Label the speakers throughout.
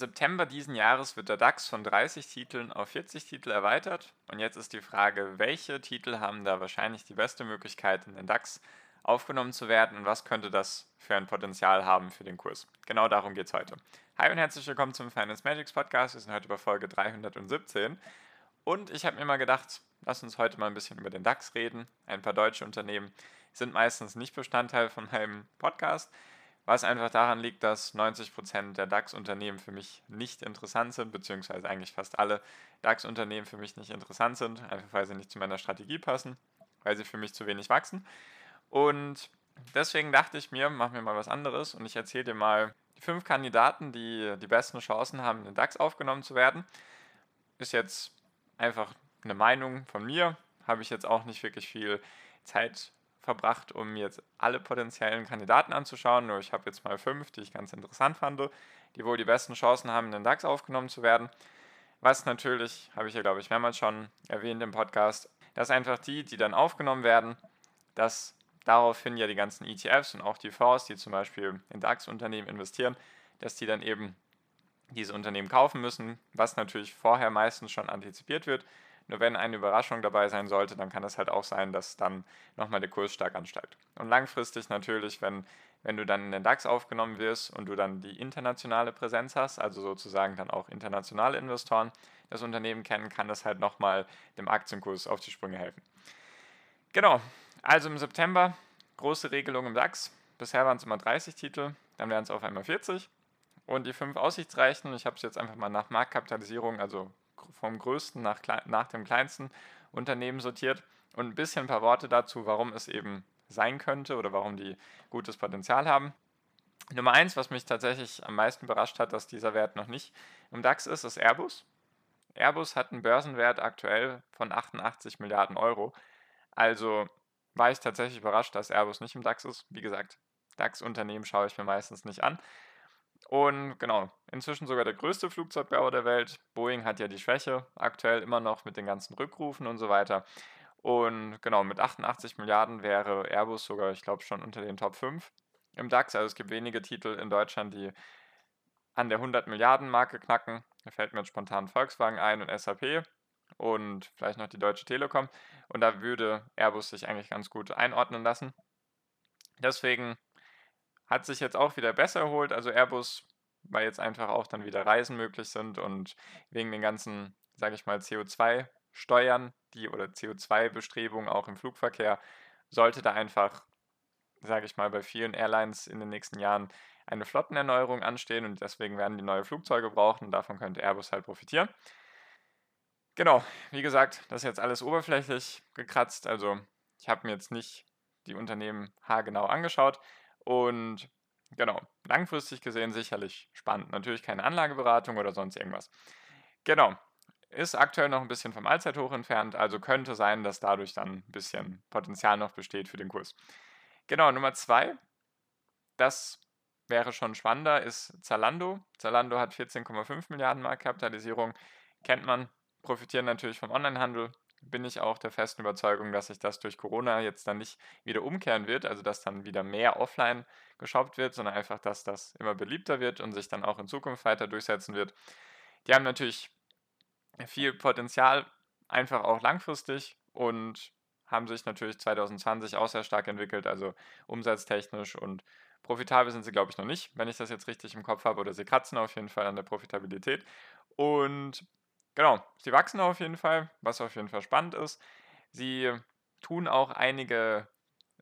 Speaker 1: September diesen Jahres wird der DAX von 30 Titeln auf 40 Titel erweitert. Und jetzt ist die Frage, welche Titel haben da wahrscheinlich die beste Möglichkeit, in den DAX aufgenommen zu werden und was könnte das für ein Potenzial haben für den Kurs? Genau darum geht es heute. Hi und herzlich willkommen zum Finance Magics Podcast. Wir sind heute bei Folge 317. Und ich habe mir mal gedacht, lass uns heute mal ein bisschen über den DAX reden. Ein paar deutsche Unternehmen sind meistens nicht Bestandteil von meinem Podcast was einfach daran liegt, dass 90% der DAX-Unternehmen für mich nicht interessant sind, beziehungsweise eigentlich fast alle DAX-Unternehmen für mich nicht interessant sind, einfach weil sie nicht zu meiner Strategie passen, weil sie für mich zu wenig wachsen. Und deswegen dachte ich mir, machen wir mal was anderes und ich erzähle dir mal die fünf Kandidaten, die die besten Chancen haben, in den DAX aufgenommen zu werden. Ist jetzt einfach eine Meinung von mir, habe ich jetzt auch nicht wirklich viel Zeit verbracht, um jetzt alle potenziellen Kandidaten anzuschauen. Nur ich habe jetzt mal fünf, die ich ganz interessant fand, die wohl die besten Chancen haben, in den DAX aufgenommen zu werden. Was natürlich, habe ich ja glaube ich mehrmals schon erwähnt im Podcast, dass einfach die, die dann aufgenommen werden, dass daraufhin ja die ganzen ETFs und auch die Fonds, die zum Beispiel in DAX-Unternehmen investieren, dass die dann eben diese Unternehmen kaufen müssen, was natürlich vorher meistens schon antizipiert wird nur wenn eine Überraschung dabei sein sollte, dann kann es halt auch sein, dass dann nochmal der Kurs stark ansteigt. Und langfristig natürlich, wenn, wenn du dann in den DAX aufgenommen wirst und du dann die internationale Präsenz hast, also sozusagen dann auch internationale Investoren das Unternehmen kennen, kann das halt nochmal dem Aktienkurs auf die Sprünge helfen. Genau, also im September große Regelung im DAX. Bisher waren es immer 30 Titel, dann wären es auf einmal 40. Und die fünf aussichtsreichen, ich habe es jetzt einfach mal nach Marktkapitalisierung, also vom größten nach, nach dem kleinsten Unternehmen sortiert und ein bisschen ein paar Worte dazu, warum es eben sein könnte oder warum die gutes Potenzial haben. Nummer eins, was mich tatsächlich am meisten überrascht hat, dass dieser Wert noch nicht im DAX ist, ist Airbus. Airbus hat einen Börsenwert aktuell von 88 Milliarden Euro. Also war ich tatsächlich überrascht, dass Airbus nicht im DAX ist. Wie gesagt, DAX-Unternehmen schaue ich mir meistens nicht an. Und genau, inzwischen sogar der größte Flugzeugbauer der Welt. Boeing hat ja die Schwäche aktuell immer noch mit den ganzen Rückrufen und so weiter. Und genau, mit 88 Milliarden wäre Airbus sogar, ich glaube, schon unter den Top 5 im DAX. Also es gibt wenige Titel in Deutschland, die an der 100 Milliarden Marke knacken. Da fällt mir jetzt spontan Volkswagen ein und SAP und vielleicht noch die Deutsche Telekom. Und da würde Airbus sich eigentlich ganz gut einordnen lassen. Deswegen hat sich jetzt auch wieder besser erholt. Also Airbus, weil jetzt einfach auch dann wieder Reisen möglich sind und wegen den ganzen, sage ich mal, CO2-Steuern, die oder CO2-Bestrebungen auch im Flugverkehr, sollte da einfach, sage ich mal, bei vielen Airlines in den nächsten Jahren eine Flottenerneuerung anstehen und deswegen werden die neue Flugzeuge brauchen und davon könnte Airbus halt profitieren. Genau, wie gesagt, das ist jetzt alles oberflächlich gekratzt, also ich habe mir jetzt nicht die Unternehmen haargenau angeschaut, und genau, langfristig gesehen sicherlich spannend. Natürlich keine Anlageberatung oder sonst irgendwas. Genau, ist aktuell noch ein bisschen vom Allzeithoch entfernt, also könnte sein, dass dadurch dann ein bisschen Potenzial noch besteht für den Kurs. Genau, Nummer zwei, das wäre schon spannender, ist Zalando. Zalando hat 14,5 Milliarden Marktkapitalisierung, kennt man, profitieren natürlich vom Onlinehandel, bin ich auch der festen Überzeugung, dass sich das durch Corona jetzt dann nicht wieder umkehren wird, also dass dann wieder mehr offline geshoppt wird, sondern einfach, dass das immer beliebter wird und sich dann auch in Zukunft weiter durchsetzen wird. Die haben natürlich viel Potenzial, einfach auch langfristig und haben sich natürlich 2020 auch sehr stark entwickelt, also umsatztechnisch und profitabel sind sie, glaube ich, noch nicht, wenn ich das jetzt richtig im Kopf habe, oder sie kratzen auf jeden Fall an der Profitabilität. Und Genau, sie wachsen auf jeden Fall, was auf jeden Fall spannend ist. Sie tun auch einige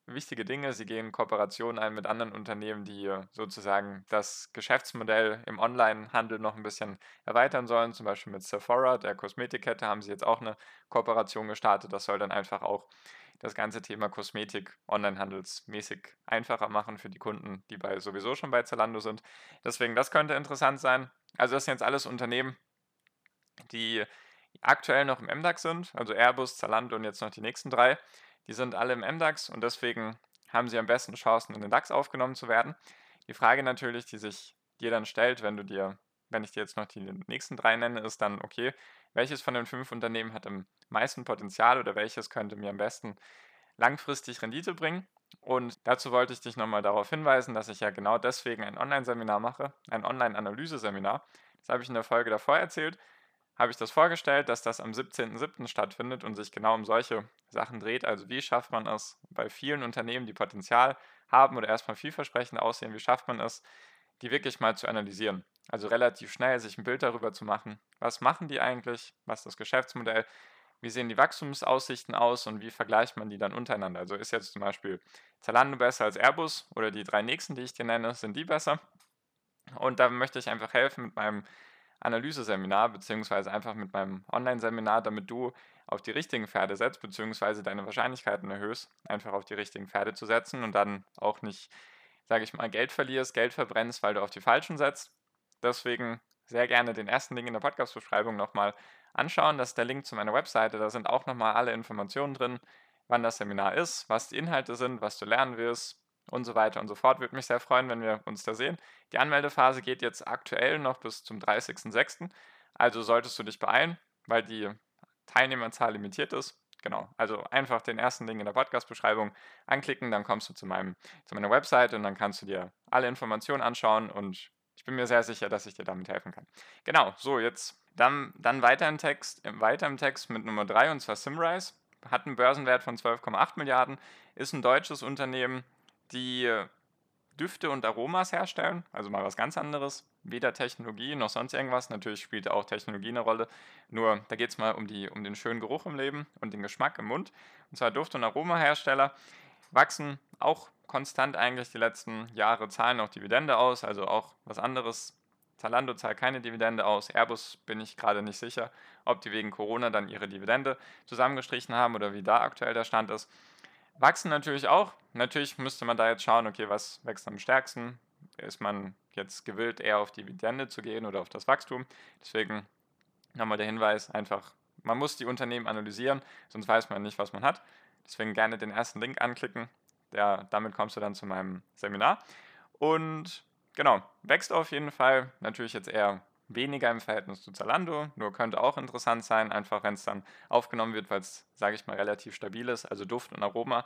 Speaker 1: wichtige Dinge. Sie gehen Kooperationen ein mit anderen Unternehmen, die sozusagen das Geschäftsmodell im Onlinehandel noch ein bisschen erweitern sollen. Zum Beispiel mit Sephora, der Kosmetikkette, haben sie jetzt auch eine Kooperation gestartet. Das soll dann einfach auch das ganze Thema Kosmetik onlinehandelsmäßig einfacher machen für die Kunden, die bei, sowieso schon bei Zalando sind. Deswegen, das könnte interessant sein. Also das sind jetzt alles Unternehmen, die aktuell noch im MDAX sind, also Airbus, Zalando und jetzt noch die nächsten drei. Die sind alle im MDAX und deswegen haben sie am besten Chancen, in den DAX aufgenommen zu werden. Die Frage natürlich, die sich dir dann stellt, wenn du dir, wenn ich dir jetzt noch die nächsten drei nenne, ist dann, okay, welches von den fünf Unternehmen hat am meisten Potenzial oder welches könnte mir am besten langfristig Rendite bringen? Und dazu wollte ich dich nochmal darauf hinweisen, dass ich ja genau deswegen ein Online-Seminar mache, ein Online-Analyse-Seminar. Das habe ich in der Folge davor erzählt habe ich das vorgestellt, dass das am 17.07. stattfindet und sich genau um solche Sachen dreht. Also wie schafft man es bei vielen Unternehmen, die Potenzial haben oder erstmal vielversprechend aussehen, wie schafft man es, die wirklich mal zu analysieren. Also relativ schnell sich ein Bild darüber zu machen, was machen die eigentlich, was ist das Geschäftsmodell, wie sehen die Wachstumsaussichten aus und wie vergleicht man die dann untereinander. Also ist jetzt zum Beispiel Zalando besser als Airbus oder die drei nächsten, die ich dir nenne, sind die besser? Und da möchte ich einfach helfen mit meinem Analyseseminar, beziehungsweise einfach mit meinem Online-Seminar, damit du auf die richtigen Pferde setzt, beziehungsweise deine Wahrscheinlichkeiten erhöhst, einfach auf die richtigen Pferde zu setzen und dann auch nicht, sage ich mal, Geld verlierst, Geld verbrennst, weil du auf die falschen setzt. Deswegen sehr gerne den ersten Link in der Podcast-Beschreibung nochmal anschauen. Das ist der Link zu meiner Webseite. Da sind auch nochmal alle Informationen drin, wann das Seminar ist, was die Inhalte sind, was du lernen wirst, und so weiter und so fort. Würde mich sehr freuen, wenn wir uns da sehen. Die Anmeldephase geht jetzt aktuell noch bis zum 30.06. Also solltest du dich beeilen, weil die Teilnehmerzahl limitiert ist. Genau, also einfach den ersten Link in der Podcast-Beschreibung anklicken, dann kommst du zu, meinem, zu meiner Website und dann kannst du dir alle Informationen anschauen und ich bin mir sehr sicher, dass ich dir damit helfen kann. Genau, so jetzt dann, dann weiter, im Text, weiter im Text mit Nummer 3 und zwar Simrise. Hat einen Börsenwert von 12,8 Milliarden, ist ein deutsches Unternehmen, die Düfte und Aromas herstellen, also mal was ganz anderes. Weder Technologie noch sonst irgendwas. Natürlich spielt auch Technologie eine Rolle. Nur da geht es mal um, die, um den schönen Geruch im Leben und den Geschmack im Mund. Und zwar Duft- und Aromahersteller wachsen auch konstant eigentlich die letzten Jahre, zahlen auch Dividende aus, also auch was anderes. Zalando zahlt keine Dividende aus. Airbus bin ich gerade nicht sicher, ob die wegen Corona dann ihre Dividende zusammengestrichen haben oder wie da aktuell der Stand ist. Wachsen natürlich auch. Natürlich müsste man da jetzt schauen, okay, was wächst am stärksten? Ist man jetzt gewillt, eher auf Dividende zu gehen oder auf das Wachstum? Deswegen nochmal der Hinweis, einfach, man muss die Unternehmen analysieren, sonst weiß man nicht, was man hat. Deswegen gerne den ersten Link anklicken. Der, damit kommst du dann zu meinem Seminar. Und genau, wächst auf jeden Fall. Natürlich jetzt eher weniger im Verhältnis zu Zalando, nur könnte auch interessant sein, einfach wenn es dann aufgenommen wird, weil es, sage ich mal, relativ stabil ist, also Duft und Aroma.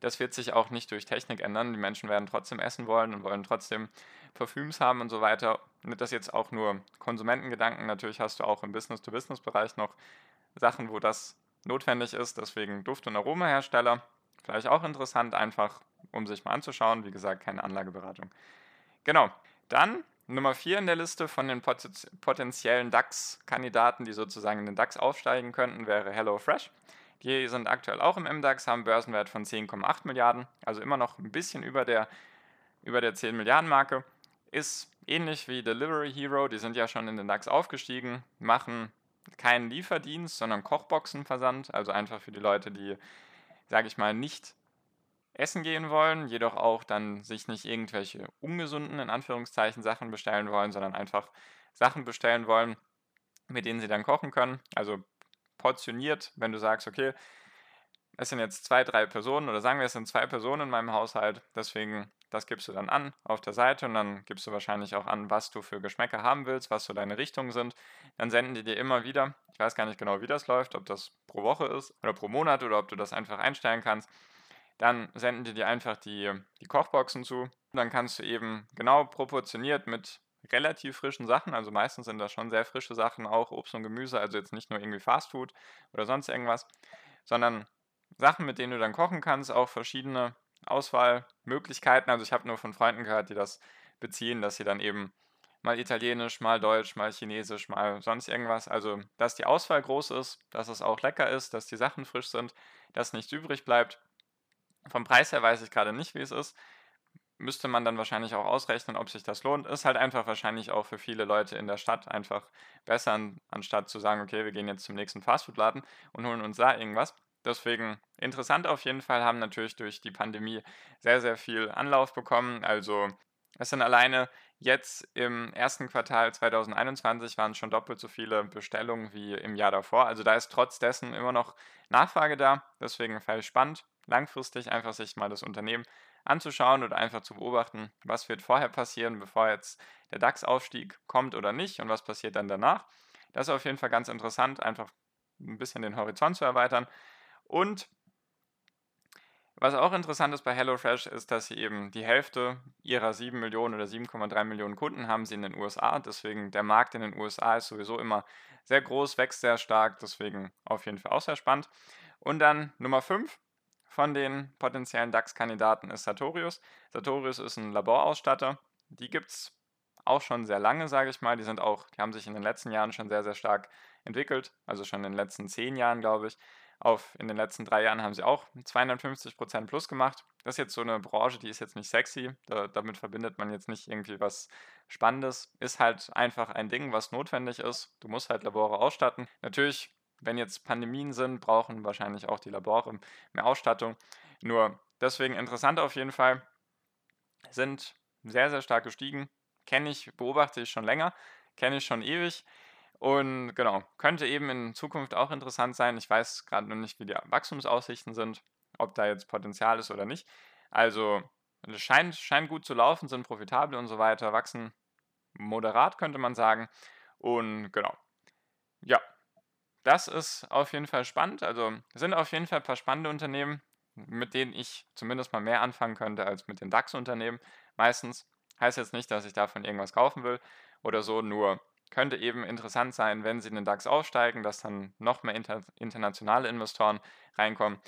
Speaker 1: Das wird sich auch nicht durch Technik ändern. Die Menschen werden trotzdem essen wollen und wollen trotzdem Parfüms haben und so weiter. Nicht das jetzt auch nur Konsumentengedanken. Natürlich hast du auch im Business-to-Business-Bereich noch Sachen, wo das notwendig ist. Deswegen Duft- und Aromahersteller. Vielleicht auch interessant, einfach um sich mal anzuschauen. Wie gesagt, keine Anlageberatung. Genau. Dann Nummer 4 in der Liste von den potenziellen DAX-Kandidaten, die sozusagen in den DAX aufsteigen könnten, wäre HelloFresh. Die sind aktuell auch im MDAX, haben einen Börsenwert von 10,8 Milliarden, also immer noch ein bisschen über der, über der 10 Milliarden Marke. Ist ähnlich wie Delivery Hero, die sind ja schon in den DAX aufgestiegen, machen keinen Lieferdienst, sondern Kochboxenversand, also einfach für die Leute, die, sage ich mal, nicht essen gehen wollen, jedoch auch dann sich nicht irgendwelche ungesunden, in Anführungszeichen, Sachen bestellen wollen, sondern einfach Sachen bestellen wollen, mit denen sie dann kochen können. Also portioniert, wenn du sagst, okay, es sind jetzt zwei, drei Personen oder sagen wir, es sind zwei Personen in meinem Haushalt, deswegen das gibst du dann an auf der Seite und dann gibst du wahrscheinlich auch an, was du für Geschmäcker haben willst, was so deine Richtungen sind. Dann senden die dir immer wieder, ich weiß gar nicht genau, wie das läuft, ob das pro Woche ist oder pro Monat oder ob du das einfach einstellen kannst dann senden die dir einfach die, die Kochboxen zu. Dann kannst du eben genau proportioniert mit relativ frischen Sachen, also meistens sind das schon sehr frische Sachen, auch Obst und Gemüse, also jetzt nicht nur irgendwie Fastfood oder sonst irgendwas, sondern Sachen, mit denen du dann kochen kannst, auch verschiedene Auswahlmöglichkeiten. Also ich habe nur von Freunden gehört, die das beziehen, dass sie dann eben mal Italienisch, mal Deutsch, mal Chinesisch, mal sonst irgendwas. Also, dass die Auswahl groß ist, dass es auch lecker ist, dass die Sachen frisch sind, dass nichts übrig bleibt. Vom Preis her weiß ich gerade nicht, wie es ist. Müsste man dann wahrscheinlich auch ausrechnen, ob sich das lohnt. Ist halt einfach wahrscheinlich auch für viele Leute in der Stadt einfach besser, anstatt zu sagen, okay, wir gehen jetzt zum nächsten Fastfood-Laden und holen uns da irgendwas. Deswegen interessant auf jeden Fall, haben natürlich durch die Pandemie sehr, sehr viel Anlauf bekommen. Also Es sind alleine jetzt im ersten Quartal 2021 waren schon doppelt so viele Bestellungen wie im Jahr davor. Also da ist trotz dessen immer noch Nachfrage da. Deswegen fällt spannend, langfristig einfach sich mal das Unternehmen anzuschauen oder einfach zu beobachten, was wird vorher passieren, bevor jetzt der DAX-Aufstieg kommt oder nicht und was passiert dann danach. Das ist auf jeden Fall ganz interessant, einfach ein bisschen den Horizont zu erweitern. Und was auch interessant ist bei HelloFresh ist, dass sie eben die Hälfte ihrer 7 Millionen oder 7,3 Millionen Kunden haben sie in den USA. Deswegen der Markt in den USA ist sowieso immer sehr groß, wächst sehr stark. Deswegen auf jeden Fall auch sehr spannend. Und dann Nummer 5 von den potenziellen DAX-Kandidaten ist Sartorius. Sartorius ist ein Laborausstatter. Die gibt es auch schon sehr lange, sage ich mal. Die sind auch, die haben sich in den letzten Jahren schon sehr, sehr stark entwickelt. Also schon in den letzten zehn Jahren, glaube ich. Auf, in den letzten drei Jahren haben sie auch 250% plus gemacht. Das ist jetzt so eine Branche, die ist jetzt nicht sexy. Da, damit verbindet man jetzt nicht irgendwie was Spannendes. Ist halt einfach ein Ding, was notwendig ist. Du musst halt Labore ausstatten. Natürlich, wenn jetzt Pandemien sind, brauchen wahrscheinlich auch die Labore mehr Ausstattung. Nur deswegen interessant auf jeden Fall. Sind sehr, sehr stark gestiegen. Kenne ich, beobachte ich schon länger. Kenne ich schon ewig. Und genau, könnte eben in Zukunft auch interessant sein. Ich weiß gerade noch nicht, wie die Wachstumsaussichten sind, ob da jetzt Potenzial ist oder nicht. Also es scheint, scheint gut zu laufen, sind profitabel und so weiter, wachsen moderat, könnte man sagen. Und genau. Ja, das ist auf jeden Fall spannend. Also sind auf jeden Fall ein paar spannende Unternehmen, mit denen ich zumindest mal mehr anfangen könnte als mit den DAX-Unternehmen. Meistens heißt jetzt nicht, dass ich davon irgendwas kaufen will oder so, nur könnte eben interessant sein, wenn sie in den DAX aufsteigen, dass dann noch mehr inter internationale Investoren reinkommen.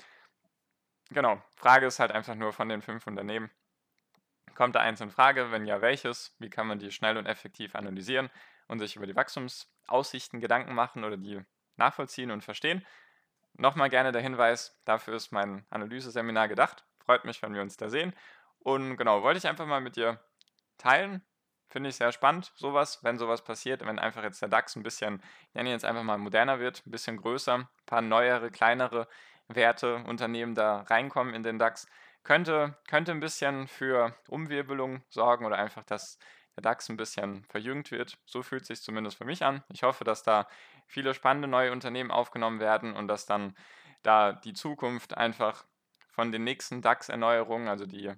Speaker 1: Genau, Frage ist halt einfach nur von den fünf Unternehmen. Kommt da eins in Frage? Wenn ja, welches? Wie kann man die schnell und effektiv analysieren und sich über die Wachstumsaussichten Gedanken machen oder die nachvollziehen und verstehen? Nochmal gerne der Hinweis, dafür ist mein Analyseseminar gedacht. Freut mich, wenn wir uns da sehen. Und genau, wollte ich einfach mal mit dir teilen, Finde ich sehr spannend, sowas, wenn sowas passiert, wenn einfach jetzt der DAX ein bisschen, ich nenne ihn jetzt einfach mal moderner wird, ein bisschen größer, ein paar neuere, kleinere Werte, Unternehmen da reinkommen in den DAX, könnte, könnte ein bisschen für Umwirbelung sorgen oder einfach, dass der DAX ein bisschen verjüngt wird. So fühlt es sich zumindest für mich an. Ich hoffe, dass da viele spannende neue Unternehmen aufgenommen werden und dass dann da die Zukunft einfach von den nächsten DAX-Erneuerungen, also die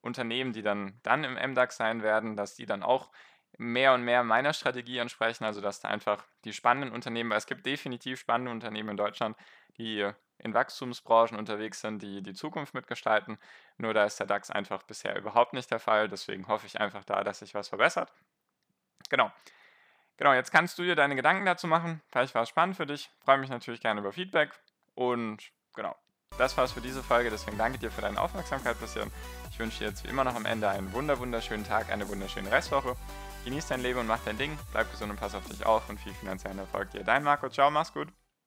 Speaker 1: Unternehmen, die dann, dann im MDAX sein werden, dass die dann auch mehr und mehr meiner Strategie entsprechen, also dass da einfach die spannenden Unternehmen, weil es gibt definitiv spannende Unternehmen in Deutschland, die in Wachstumsbranchen unterwegs sind, die die Zukunft mitgestalten. Nur da ist der DAX einfach bisher überhaupt nicht der Fall. Deswegen hoffe ich einfach da, dass sich was verbessert. Genau. Genau, jetzt kannst du dir deine Gedanken dazu machen. Vielleicht war es spannend für dich. Freue mich natürlich gerne über Feedback. Und genau, das war's für diese Folge. Deswegen danke dir für deine Aufmerksamkeit bisher. Ich wünsche dir jetzt wie immer noch am Ende einen wunder wunderschönen Tag, eine wunderschöne Restwoche. Genieß dein Leben und mach dein Ding. Bleib gesund und pass auf dich auf und viel finanziellen Erfolg dir. Dein Marco. Ciao, mach's gut.